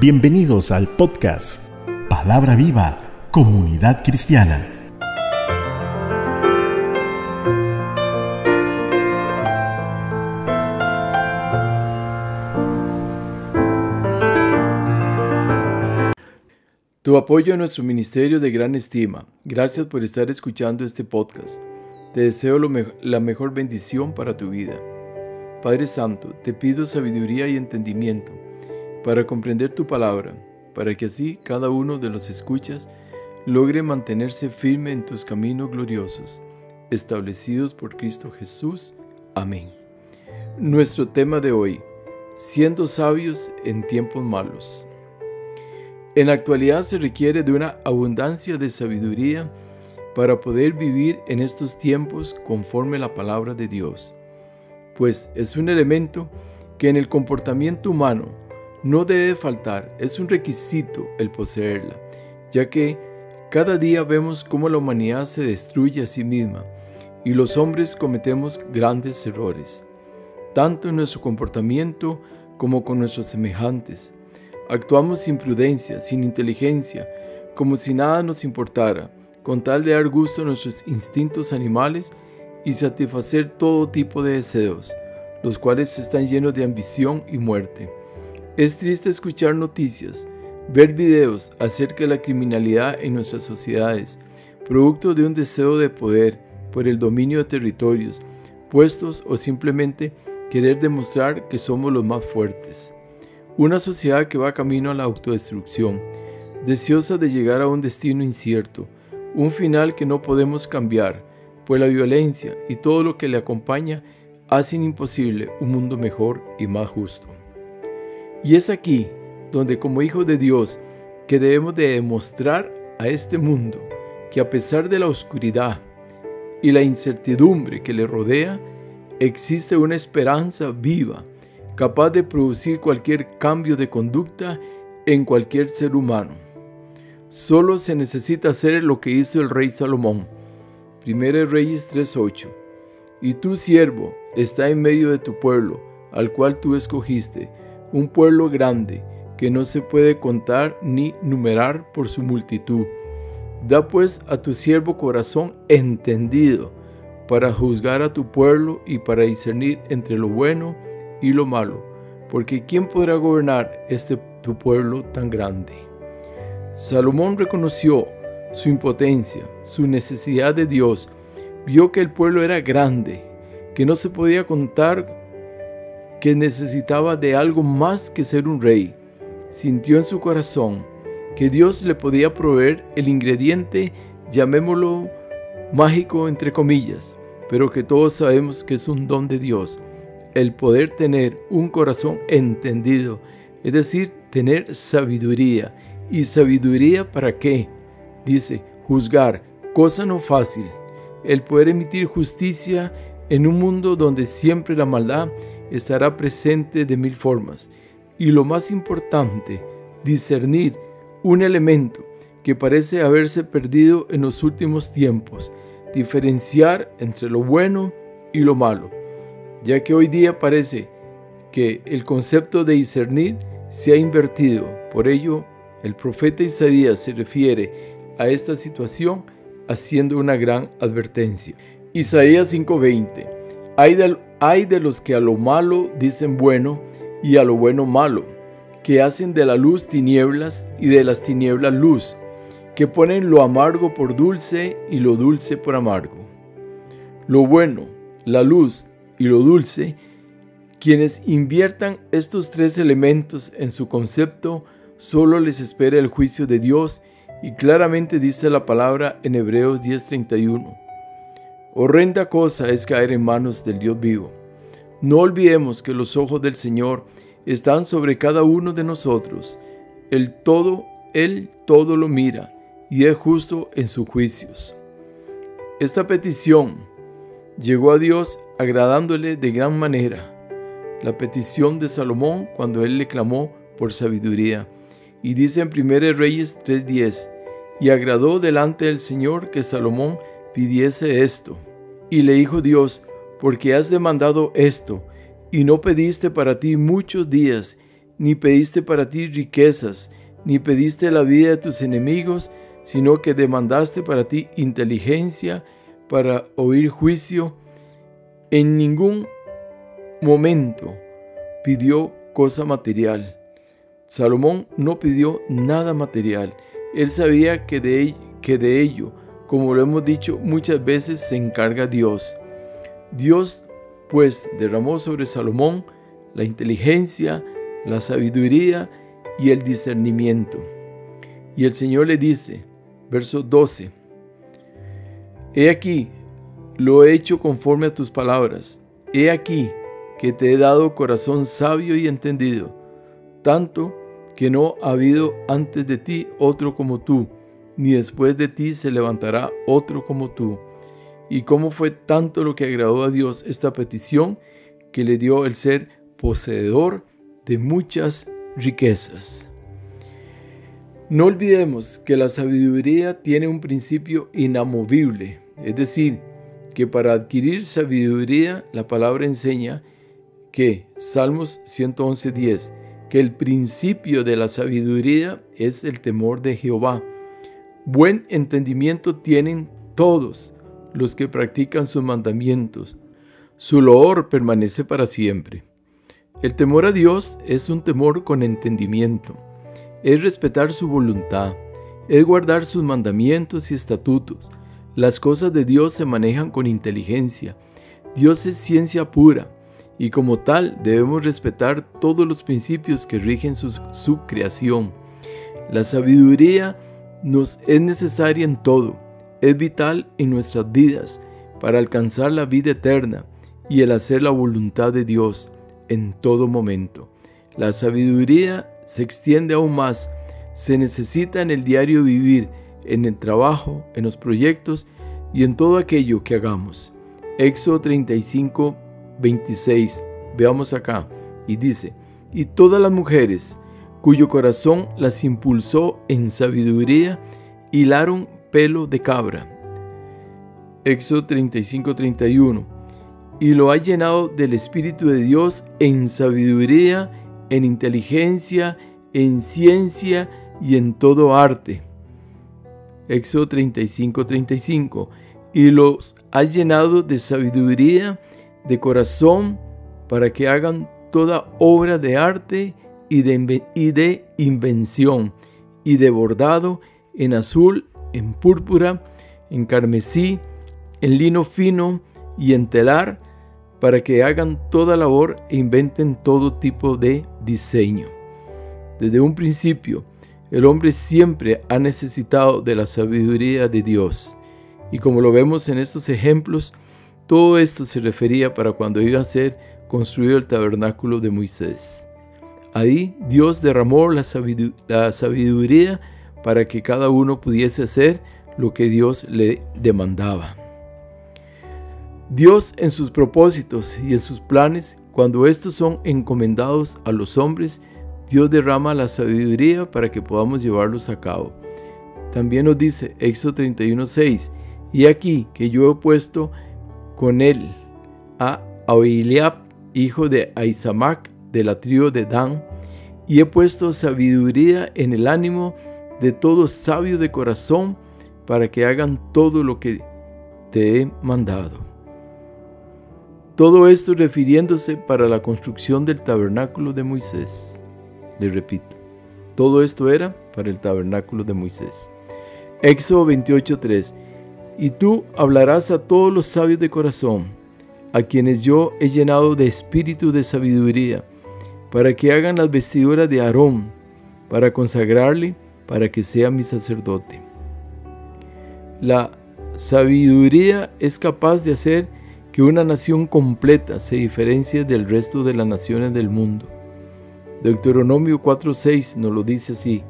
Bienvenidos al podcast Palabra Viva, Comunidad Cristiana. Tu apoyo a nuestro ministerio de gran estima. Gracias por estar escuchando este podcast. Te deseo la mejor bendición para tu vida. Padre Santo, te pido sabiduría y entendimiento para comprender tu palabra, para que así cada uno de los escuchas logre mantenerse firme en tus caminos gloriosos, establecidos por Cristo Jesús. Amén. Nuestro tema de hoy, siendo sabios en tiempos malos. En la actualidad se requiere de una abundancia de sabiduría para poder vivir en estos tiempos conforme la palabra de Dios, pues es un elemento que en el comportamiento humano no debe faltar, es un requisito el poseerla, ya que cada día vemos cómo la humanidad se destruye a sí misma y los hombres cometemos grandes errores, tanto en nuestro comportamiento como con nuestros semejantes. Actuamos sin prudencia, sin inteligencia, como si nada nos importara, con tal de dar gusto a nuestros instintos animales y satisfacer todo tipo de deseos, los cuales están llenos de ambición y muerte. Es triste escuchar noticias, ver videos acerca de la criminalidad en nuestras sociedades, producto de un deseo de poder por el dominio de territorios, puestos o simplemente querer demostrar que somos los más fuertes. Una sociedad que va camino a la autodestrucción, deseosa de llegar a un destino incierto, un final que no podemos cambiar, pues la violencia y todo lo que le acompaña hacen imposible un mundo mejor y más justo. Y es aquí donde como hijos de Dios que debemos de demostrar a este mundo que a pesar de la oscuridad y la incertidumbre que le rodea, existe una esperanza viva, capaz de producir cualquier cambio de conducta en cualquier ser humano. Solo se necesita hacer lo que hizo el rey Salomón. 1 Reyes 3:8. Y tu siervo está en medio de tu pueblo, al cual tú escogiste, un pueblo grande que no se puede contar ni numerar por su multitud. Da pues a tu siervo corazón entendido para juzgar a tu pueblo y para discernir entre lo bueno y lo malo, porque ¿quién podrá gobernar este tu pueblo tan grande? Salomón reconoció su impotencia, su necesidad de Dios, vio que el pueblo era grande, que no se podía contar que necesitaba de algo más que ser un rey. Sintió en su corazón que Dios le podía proveer el ingrediente, llamémoslo mágico entre comillas, pero que todos sabemos que es un don de Dios, el poder tener un corazón entendido, es decir, tener sabiduría. ¿Y sabiduría para qué? Dice, juzgar, cosa no fácil, el poder emitir justicia en un mundo donde siempre la maldad estará presente de mil formas. Y lo más importante, discernir un elemento que parece haberse perdido en los últimos tiempos, diferenciar entre lo bueno y lo malo, ya que hoy día parece que el concepto de discernir se ha invertido. Por ello, el profeta Isaías se refiere a esta situación haciendo una gran advertencia. Isaías 5:20 hay de, hay de los que a lo malo dicen bueno y a lo bueno malo, que hacen de la luz tinieblas y de las tinieblas luz, que ponen lo amargo por dulce y lo dulce por amargo. Lo bueno, la luz y lo dulce, quienes inviertan estos tres elementos en su concepto, solo les espera el juicio de Dios y claramente dice la palabra en Hebreos 10:31. Horrenda cosa es caer en manos del Dios vivo. No olvidemos que los ojos del Señor están sobre cada uno de nosotros. El todo, Él todo lo mira y es justo en sus juicios. Esta petición llegó a Dios agradándole de gran manera. La petición de Salomón cuando él le clamó por sabiduría. Y dice en 1 Reyes 3:10, y agradó delante del Señor que Salomón pidiese esto. Y le dijo Dios, porque has demandado esto, y no pediste para ti muchos días, ni pediste para ti riquezas, ni pediste la vida de tus enemigos, sino que demandaste para ti inteligencia para oír juicio. En ningún momento pidió cosa material. Salomón no pidió nada material. Él sabía que de, que de ello, como lo hemos dicho muchas veces, se encarga Dios. Dios pues derramó sobre Salomón la inteligencia, la sabiduría y el discernimiento. Y el Señor le dice, verso 12, He aquí, lo he hecho conforme a tus palabras. He aquí que te he dado corazón sabio y entendido, tanto que no ha habido antes de ti otro como tú, ni después de ti se levantará otro como tú. Y cómo fue tanto lo que agradó a Dios esta petición que le dio el ser poseedor de muchas riquezas. No olvidemos que la sabiduría tiene un principio inamovible, es decir, que para adquirir sabiduría la palabra enseña que, Salmos 111.10, que el principio de la sabiduría es el temor de Jehová. Buen entendimiento tienen todos los que practican sus mandamientos. Su loor permanece para siempre. El temor a Dios es un temor con entendimiento. Es respetar su voluntad. Es guardar sus mandamientos y estatutos. Las cosas de Dios se manejan con inteligencia. Dios es ciencia pura y como tal debemos respetar todos los principios que rigen su, su creación. La sabiduría nos es necesaria en todo, es vital en nuestras vidas para alcanzar la vida eterna y el hacer la voluntad de Dios en todo momento. La sabiduría se extiende aún más, se necesita en el diario vivir, en el trabajo, en los proyectos y en todo aquello que hagamos. Éxodo 35, 26. Veamos acá. Y dice, y todas las mujeres cuyo corazón las impulsó en sabiduría, hilaron pelo de cabra. Éxodo 35, 31. Y lo ha llenado del Espíritu de Dios en sabiduría, en inteligencia, en ciencia y en todo arte. Éxodo 35, 35. Y los ha llenado de sabiduría, de corazón para que hagan toda obra de arte y de, y de invención y de bordado en azul, en púrpura, en carmesí, en lino fino y en telar, para que hagan toda labor e inventen todo tipo de diseño. Desde un principio, el hombre siempre ha necesitado de la sabiduría de Dios. Y como lo vemos en estos ejemplos, todo esto se refería para cuando iba a ser construido el tabernáculo de Moisés. Ahí Dios derramó la, sabiduría para que cada uno pudiese hacer lo que Dios le demandaba. Dios en sus propósitos y en sus planes, cuando estos son encomendados a los hombres, Dios derrama la sabiduría para que podamos llevarlos a cabo. También nos dice Éxodo 31:6, y aquí que yo he puesto con él a Aholiab, hijo de Aizamac, de la tribu de Dan, y he puesto sabiduría en el ánimo de todo sabio de corazón, para que hagan todo lo que te he mandado. Todo esto refiriéndose para la construcción del tabernáculo de Moisés. Le repito, todo esto era para el tabernáculo de Moisés. Éxodo 28:3 y tú hablarás a todos los sabios de corazón, a quienes yo he llenado de espíritu de sabiduría, para que hagan las vestiduras de Aarón, para consagrarle, para que sea mi sacerdote. La sabiduría es capaz de hacer que una nación completa se diferencie del resto de las naciones del mundo. Deuteronomio 4:6 nos lo dice así,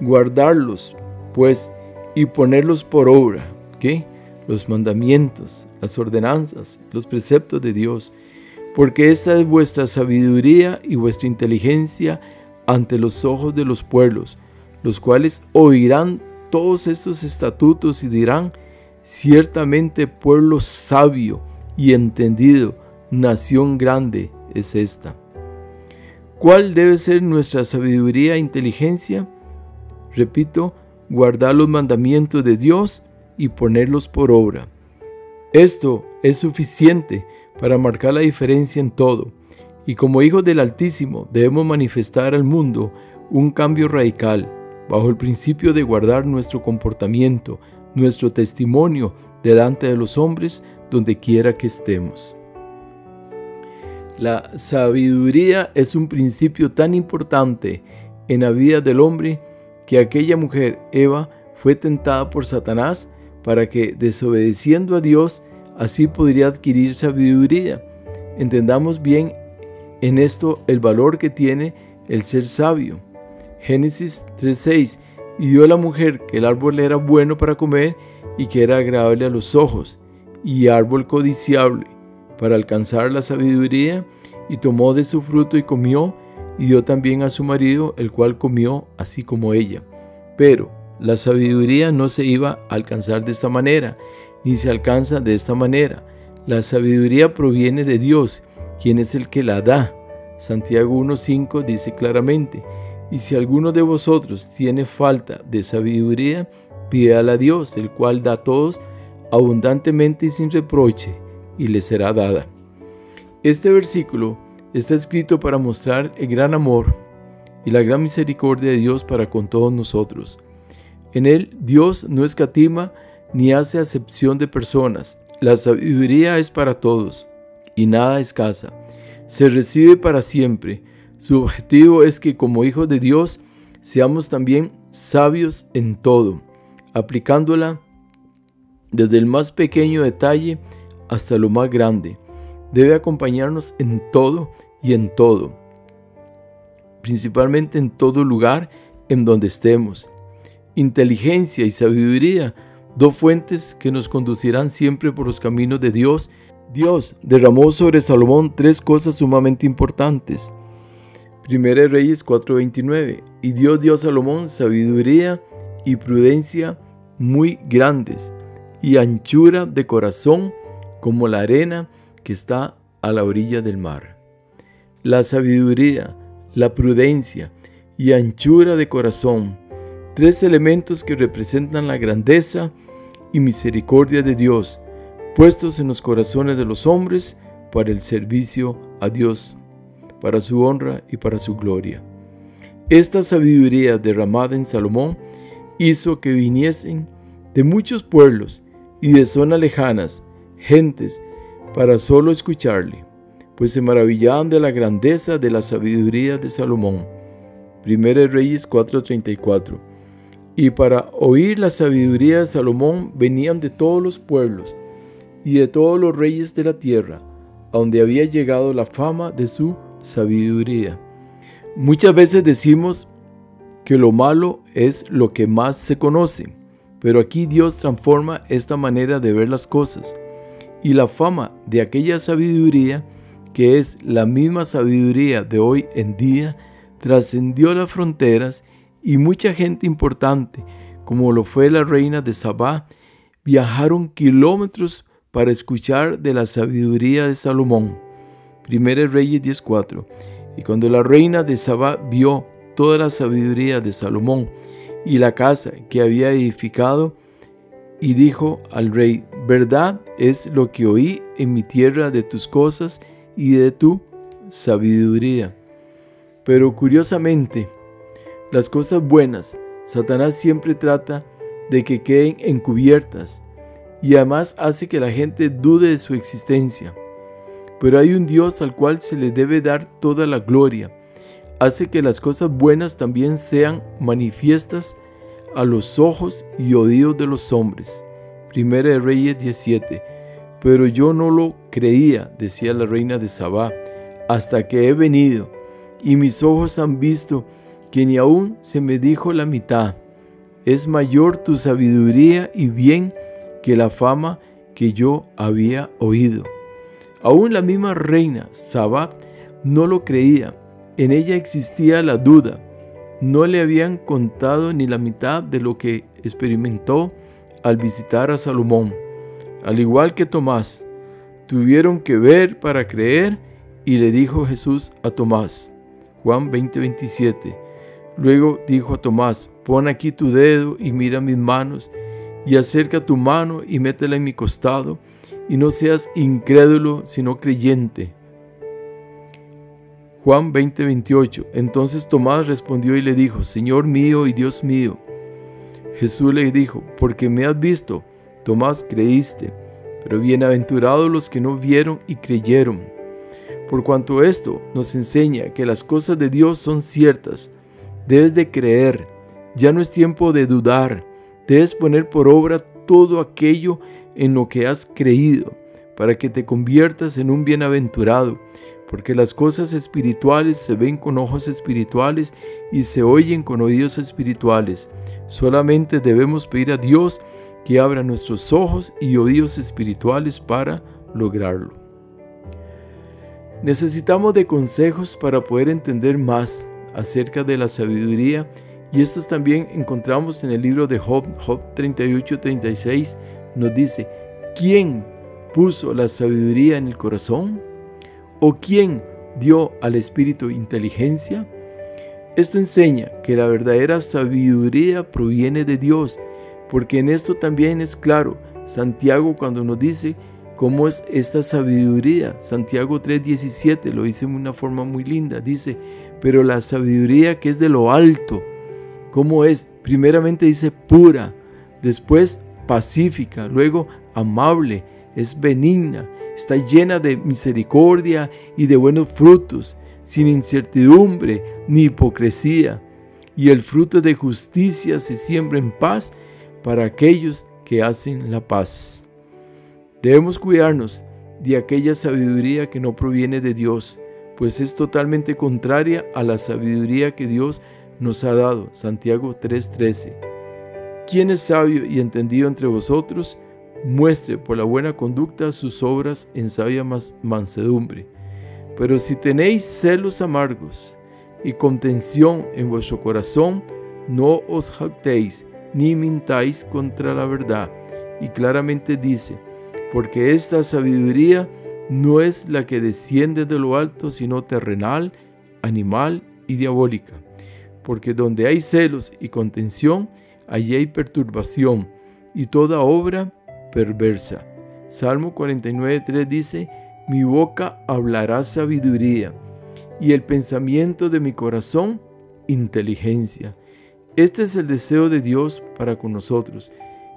guardarlos, pues, y ponerlos por obra, los mandamientos, las ordenanzas, los preceptos de Dios, porque esta es vuestra sabiduría y vuestra inteligencia ante los ojos de los pueblos, los cuales oirán todos estos estatutos y dirán, ciertamente pueblo sabio y entendido, nación grande es esta. ¿Cuál debe ser nuestra sabiduría e inteligencia? Repito, guardar los mandamientos de Dios y ponerlos por obra. Esto es suficiente para marcar la diferencia en todo, y como hijos del Altísimo debemos manifestar al mundo un cambio radical, bajo el principio de guardar nuestro comportamiento, nuestro testimonio delante de los hombres, donde quiera que estemos. La sabiduría es un principio tan importante en la vida del hombre que aquella mujer, Eva, fue tentada por Satanás para que, desobedeciendo a Dios, así podría adquirir sabiduría. Entendamos bien en esto el valor que tiene el ser sabio. Génesis 3:6 Y vio la mujer que el árbol era bueno para comer y que era agradable a los ojos, y árbol codiciable para alcanzar la sabiduría, y tomó de su fruto y comió, y dio también a su marido, el cual comió así como ella. Pero la sabiduría no se iba a alcanzar de esta manera, ni se alcanza de esta manera. La sabiduría proviene de Dios, quien es el que la da. Santiago 1.5 dice claramente, y si alguno de vosotros tiene falta de sabiduría, pídala a Dios, el cual da a todos abundantemente y sin reproche, y le será dada. Este versículo está escrito para mostrar el gran amor y la gran misericordia de Dios para con todos nosotros. En él Dios no escatima ni hace acepción de personas. La sabiduría es para todos y nada escasa. Se recibe para siempre. Su objetivo es que como hijos de Dios seamos también sabios en todo, aplicándola desde el más pequeño detalle hasta lo más grande. Debe acompañarnos en todo y en todo, principalmente en todo lugar en donde estemos. Inteligencia y sabiduría, dos fuentes que nos conducirán siempre por los caminos de Dios. Dios derramó sobre Salomón tres cosas sumamente importantes. Primera Reyes 4:29. Y Dios dio a Salomón sabiduría y prudencia muy grandes y anchura de corazón como la arena que está a la orilla del mar. La sabiduría, la prudencia y anchura de corazón, tres elementos que representan la grandeza y misericordia de Dios, puestos en los corazones de los hombres para el servicio a Dios, para su honra y para su gloria. Esta sabiduría derramada en Salomón hizo que viniesen de muchos pueblos y de zonas lejanas gentes para solo escucharle, pues se maravillaban de la grandeza de la sabiduría de Salomón. 1 Reyes 4:34. Y para oír la sabiduría de Salomón venían de todos los pueblos y de todos los reyes de la tierra, a donde había llegado la fama de su sabiduría. Muchas veces decimos que lo malo es lo que más se conoce, pero aquí Dios transforma esta manera de ver las cosas y la fama de aquella sabiduría, que es la misma sabiduría de hoy en día, trascendió las fronteras y mucha gente importante, como lo fue la reina de Sabá, viajaron kilómetros para escuchar de la sabiduría de Salomón. 1 Reyes 10:4. Y cuando la reina de Sabá vio toda la sabiduría de Salomón y la casa que había edificado, y dijo al rey, verdad es lo que oí en mi tierra de tus cosas y de tu sabiduría. Pero curiosamente, las cosas buenas, Satanás siempre trata de que queden encubiertas y además hace que la gente dude de su existencia. Pero hay un Dios al cual se le debe dar toda la gloria. Hace que las cosas buenas también sean manifiestas a los ojos y oídos de los hombres. Primera de Reyes 17. Pero yo no lo creía, decía la reina de Sabá, hasta que he venido, y mis ojos han visto que ni aún se me dijo la mitad. Es mayor tu sabiduría y bien que la fama que yo había oído. Aún la misma reina Sabá no lo creía, en ella existía la duda no le habían contado ni la mitad de lo que experimentó al visitar a Salomón. Al igual que Tomás, tuvieron que ver para creer y le dijo Jesús a Tomás, Juan 20:27. Luego dijo a Tomás, pon aquí tu dedo y mira mis manos, y acerca tu mano y métela en mi costado, y no seas incrédulo, sino creyente. Juan 20:28. Entonces Tomás respondió y le dijo, Señor mío y Dios mío. Jesús le dijo, porque me has visto, Tomás creíste, pero bienaventurados los que no vieron y creyeron. Por cuanto esto nos enseña que las cosas de Dios son ciertas, debes de creer, ya no es tiempo de dudar, debes poner por obra todo aquello en lo que has creído, para que te conviertas en un bienaventurado porque las cosas espirituales se ven con ojos espirituales y se oyen con oídos espirituales. Solamente debemos pedir a Dios que abra nuestros ojos y oídos espirituales para lograrlo. Necesitamos de consejos para poder entender más acerca de la sabiduría y estos también encontramos en el libro de Job, Job 38-36, nos dice, ¿quién puso la sabiduría en el corazón? ¿O quién dio al Espíritu inteligencia? Esto enseña que la verdadera sabiduría proviene de Dios, porque en esto también es claro Santiago cuando nos dice cómo es esta sabiduría. Santiago 3:17 lo dice de una forma muy linda. Dice, pero la sabiduría que es de lo alto, ¿cómo es? Primeramente dice pura, después pacífica, luego amable, es benigna, está llena de misericordia y de buenos frutos, sin incertidumbre ni hipocresía. Y el fruto de justicia se siembra en paz para aquellos que hacen la paz. Debemos cuidarnos de aquella sabiduría que no proviene de Dios, pues es totalmente contraria a la sabiduría que Dios nos ha dado. Santiago 3:13. ¿Quién es sabio y entendido entre vosotros? muestre por la buena conducta sus obras en sabia mansedumbre. Pero si tenéis celos amargos y contención en vuestro corazón, no os jactéis ni mintáis contra la verdad. Y claramente dice, porque esta sabiduría no es la que desciende de lo alto, sino terrenal, animal y diabólica. Porque donde hay celos y contención, allí hay perturbación, y toda obra perversa. Salmo 49.3 dice, mi boca hablará sabiduría y el pensamiento de mi corazón inteligencia. Este es el deseo de Dios para con nosotros,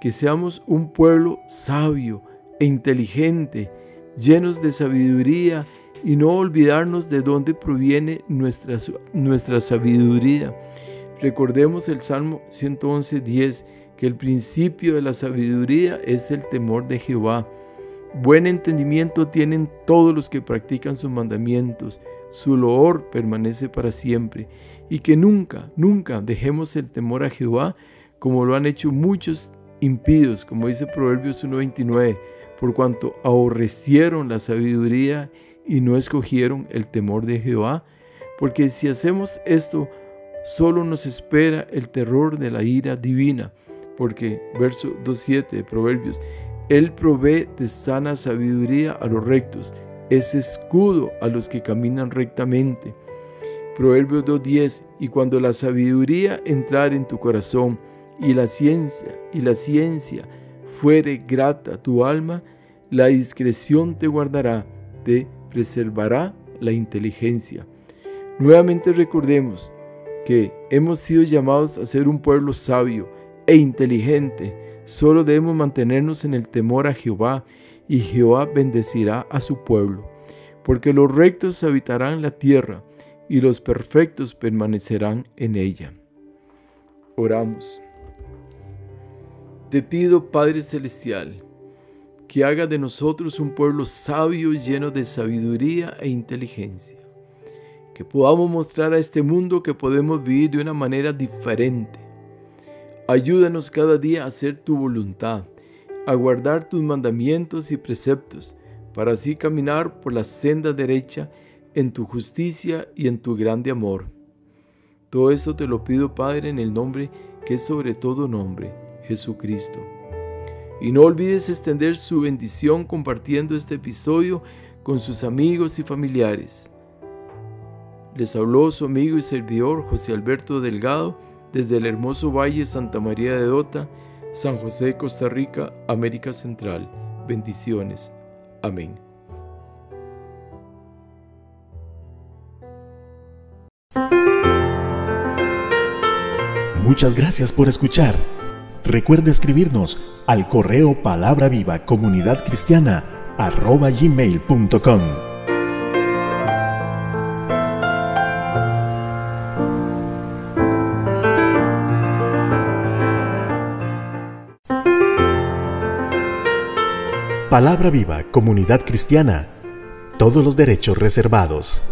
que seamos un pueblo sabio e inteligente, llenos de sabiduría y no olvidarnos de dónde proviene nuestra, nuestra sabiduría. Recordemos el Salmo 111.10 que el principio de la sabiduría es el temor de Jehová. Buen entendimiento tienen todos los que practican sus mandamientos, su loor permanece para siempre, y que nunca, nunca dejemos el temor a Jehová como lo han hecho muchos impíos, como dice Proverbios 1.29, por cuanto aborrecieron la sabiduría y no escogieron el temor de Jehová, porque si hacemos esto, solo nos espera el terror de la ira divina porque verso 2.7 de Proverbios, Él provee de sana sabiduría a los rectos, es escudo a los que caminan rectamente. Proverbios 2.10, y cuando la sabiduría entrar en tu corazón y la ciencia, y la ciencia fuere grata tu alma, la discreción te guardará, te preservará la inteligencia. Nuevamente recordemos que hemos sido llamados a ser un pueblo sabio, e inteligente. Solo debemos mantenernos en el temor a Jehová, y Jehová bendecirá a su pueblo, porque los rectos habitarán la tierra, y los perfectos permanecerán en ella. Oramos. Te pido, Padre Celestial, que haga de nosotros un pueblo sabio lleno de sabiduría e inteligencia, que podamos mostrar a este mundo que podemos vivir de una manera diferente, Ayúdanos cada día a hacer tu voluntad, a guardar tus mandamientos y preceptos, para así caminar por la senda derecha en tu justicia y en tu grande amor. Todo esto te lo pido, Padre, en el nombre que es sobre todo nombre, Jesucristo. Y no olvides extender su bendición compartiendo este episodio con sus amigos y familiares. Les habló su amigo y servidor José Alberto Delgado desde el hermoso Valle Santa María de Dota, San José, Costa Rica, América Central. Bendiciones. Amén. Muchas gracias por escuchar. Recuerde escribirnos al correo palabra viva comunidad cristiana arroba gmail.com. Palabra viva comunidad cristiana. Todos los derechos reservados.